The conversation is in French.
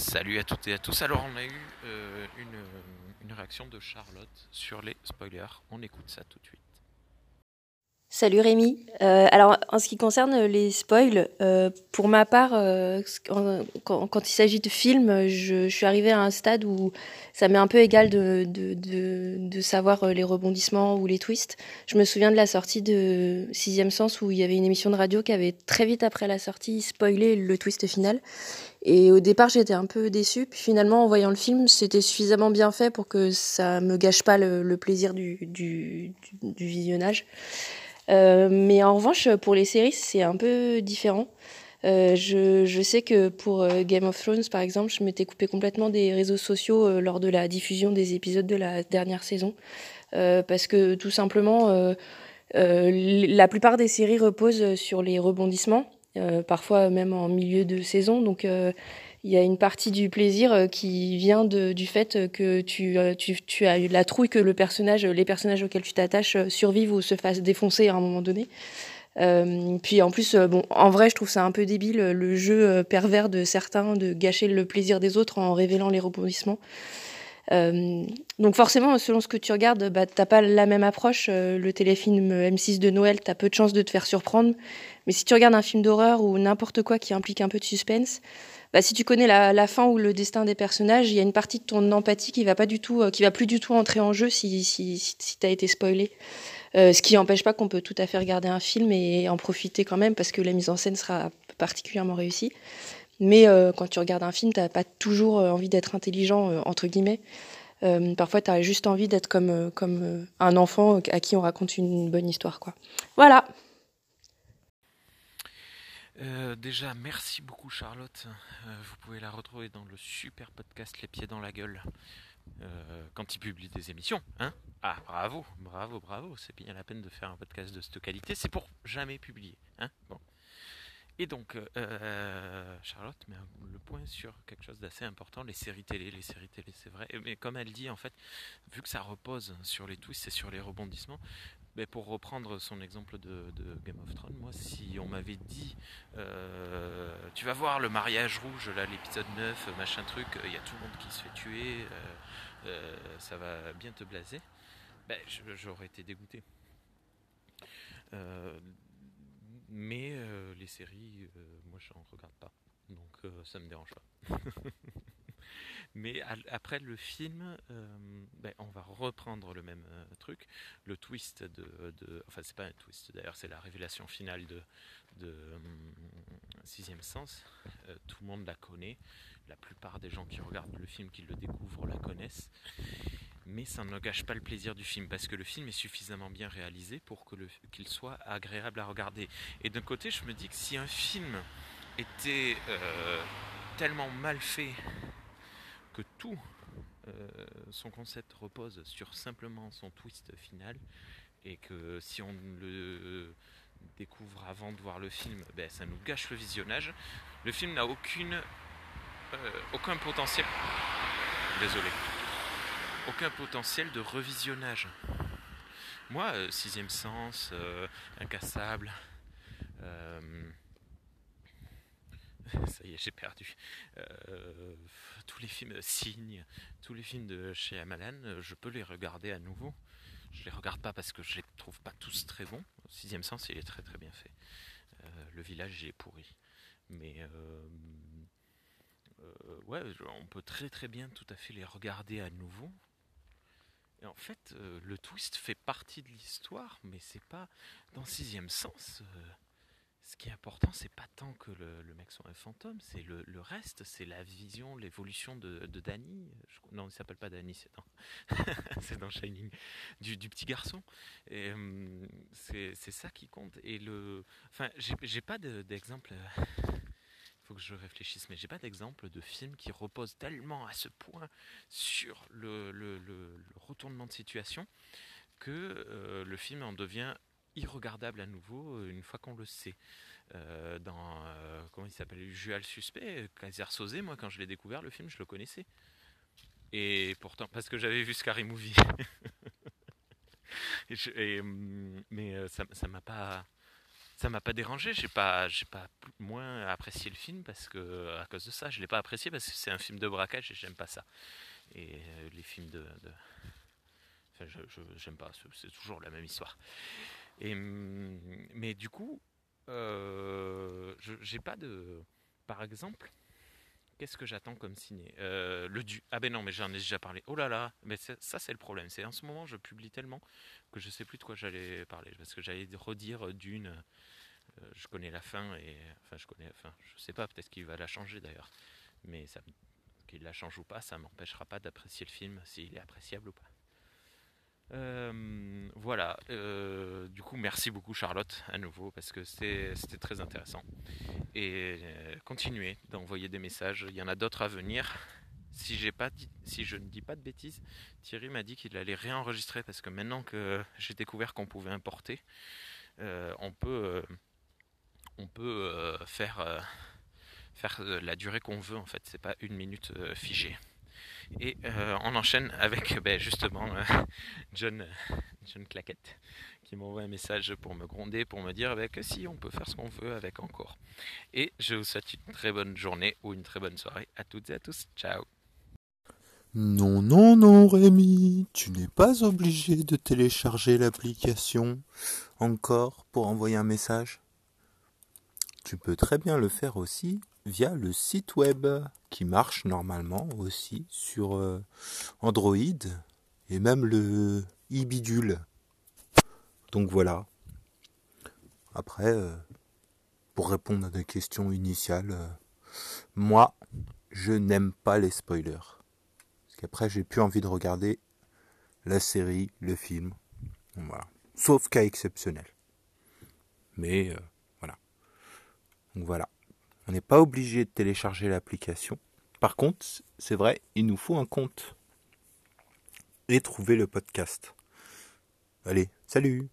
Salut à toutes et à tous. Alors on a eu euh, une, une réaction de Charlotte sur les spoilers. On écoute ça tout de suite. Salut Rémi. Euh, alors en ce qui concerne les spoils, euh, pour ma part, euh, quand, il s'agit de films, je, suis arrivée à un stade où ça m'est un peu égal de, de, de, savoir les rebondissements ou les twists. Je me souviens de la sortie de Sixième Sens où il y avait une émission de radio qui avait très vite après la sortie spoilé le twist final. Et au départ, j'étais un peu déçue. Puis finalement, en voyant le film, c'était suffisamment bien fait pour que ça me gâche pas le, plaisir du, du- du visionnage. Euh, mais en revanche, pour les séries, c'est un peu différent. Euh, je, sais que pour euh, Game of Thrones, par exemple, je m'étais coupé complètement des réseaux sociaux lors de la diffusion des épisodes de la dernière saison. Parce que tout simplement, la plupart des séries reposent sur les rebondissements, parfois même en milieu de saison. Donc il y a une partie du plaisir euh, qui vient du fait que tu, euh, tu, as eu la trouille que les personnages auxquels tu t'attaches euh, survivent ou se fassent défoncer à un moment donné. Euh, puis en plus, euh, en vrai, je trouve ça un peu débile, le jeu euh, pervers de certains de gâcher le plaisir des autres en révélant les rebondissements. Euh, donc forcément, selon ce que tu regardes, bah, t'as pas la même approche. Euh, le téléfilm M6 de Noël, t'as peu de chances de te faire surprendre. Mais si tu regardes un film d'horreur ou n'importe quoi qui implique un peu de suspense, bah, si tu connais la, fin ou le destin des personnages, il y a une partie de ton empathie qui va pas du tout, euh, qui va plus du tout entrer en jeu si, si, si, t'as été spoilé. Ce qui n'empêche pas qu'on peut tout à fait regarder un film et en profiter quand même parce que la mise en scène sera particulièrement réussie. Mais euh, quand tu regardes un film, t'as pas toujours euh, envie d'être intelligent, euh, entre guillemets. Parfois, tu as juste envie d'être comme, comme un enfant à qui on raconte une bonne histoire. Quoi. Voilà. Déjà, merci beaucoup Charlotte. Vous pouvez la retrouver dans le super podcast Les Pieds dans la Gueule. quand il publie des émissions. Hein ah, bravo, bravo, bravo. C'est bien la peine de faire un podcast de cette qualité. C'est pour jamais publier. Hein bon. Et donc, euh, Charlotte met le point sur quelque chose d'assez important, les séries télé. Les séries télé, c'est vrai. Mais comme elle dit, en fait, vu que ça repose sur les twists et sur les rebondissements, mais pour reprendre son exemple de, Game of Thrones, moi, si on m'avait dit, euh, tu vas voir le mariage rouge, là, l'épisode 9, machin truc, il y a tout le monde qui se fait tuer, euh, euh, ça va bien te blaser, ben, j'aurais été dégoûté. Euh, mais euh, séries, euh, moi, j'en regarde pas, donc euh, ça me dérange pas. Mais après le film, euh, ben, on va reprendre le même truc, le twist de, de- enfin c'est pas un twist d'ailleurs, c'est la révélation finale de, hum, Sixième Sens. Tout le monde la connaît, la plupart des gens qui regardent le film, qui le découvrent, la connaissent. Mais ça ne gâche pas le plaisir du film parce que le film est suffisamment bien réalisé pour que qu'il soit agréable à regarder. Et d'un côté, je me dis que si un film était euh, tellement mal fait que tout euh, son concept repose sur simplement son twist final et que si on le découvre avant de voir le film, ben, ça nous gâche le visionnage. Le film n'a aucune, euh, aucun potentiel. Désolé. Aucun potentiel de revisionnage. Moi, euh, Sixième Sens, euh, Incassable, euh, ça y est, j'ai perdu. Tous les films Signe, tous les films de chez Amalan, je peux les regarder à nouveau. Je les regarde pas parce que je les trouve pas tous très bons. Sixième Sens, il est très très bien fait. Le village, il est pourri. Mais ouais, on peut très très bien tout à fait les regarder à nouveau. Et en fait, euh, le twist fait partie de l'histoire, mais c'est pas dans Sixième Sens. euh, ce qui est important, c'est pas tant que le, le mec soit un fantôme, c'est le, le reste, c'est la vision, l'évolution de, de non, il s'appelle pas Danny, c'est dans, Shining, du, petit garçon. Et hum, c'est ça qui compte. Et le, enfin, j'ai pas de- d'exemple. Que je réfléchisse, mais j'ai pas d'exemple de film qui repose tellement à ce point sur le, retournement de situation que euh, le film en devient irregardable à nouveau euh, une fois qu'on le sait. Euh, dans comment il s'appelle? Jual suspect, Kaiser Sosé, moi quand je l'ai découvert le film, je le connaissais. Et pourtant parce que j'avais vu Scary Movie. Hum, mais ça ça m'a pas ça m'a pas dérangé. J'ai pas, j'ai pas moins apprécié le film parce que à cause de ça, je l'ai pas apprécié parce que c'est un film de braquage et j'aime pas ça. Et euh, les films de, enfin, je, j'aime pas. C'est toujours la même histoire. Et hum, mais du coup, euh, j'ai pas de, par exemple. Qu'est-ce que j'attends comme ciné? Euh, Le du. Ah ben non, mais j'en ai déjà parlé. Oh là là, mais ça c'est le problème. C'est en ce moment je publie tellement que je sais plus de quoi j'allais parler parce que j'allais redire d'une. Euh, je connais la fin et enfin je connais. Enfin je sais pas. Peut-être qu'il va la changer d'ailleurs. Mais ça, qu'il la change ou pas, ça m'empêchera pas d'apprécier le film s'il est appréciable ou pas. Euh, voilà, euh, du coup merci beaucoup Charlotte à nouveau parce que c'était très intéressant. Et euh, continuez d'envoyer des messages, il y en a d'autres à venir. Si, je ne dis pas de bêtises, Thierry m'a dit qu'il allait réenregistrer parce que maintenant que j'ai découvert qu'on pouvait importer, on peut, on peut faire, faire la durée qu'on veut en fait, c'est pas une minute figée. Et euh, on enchaîne avec ben, justement euh, John, John Claquette qui m'envoie un message pour me gronder, pour me dire ben, que si on peut faire ce qu'on veut avec encore. Et je vous souhaite une très bonne journée ou une très bonne soirée à toutes et à tous. Ciao non, non, non, Rémi, tu n'es pas obligé de télécharger l'application encore pour envoyer un message. Tu peux très bien le faire aussi via le site web qui marche normalement aussi sur euh, Android et même le e-bidule. Donc voilà. Après, euh, pour répondre à des questions initiales, euh, moi, je n'aime pas les spoilers. Parce qu'après, j'ai plus envie de regarder la série, le film. Voilà. Sauf cas exceptionnel. Mais voilà. Donc voilà. On n'est pas obligé de télécharger l'application. Par contre, c'est vrai, il nous faut un compte et trouver le podcast. Allez, salut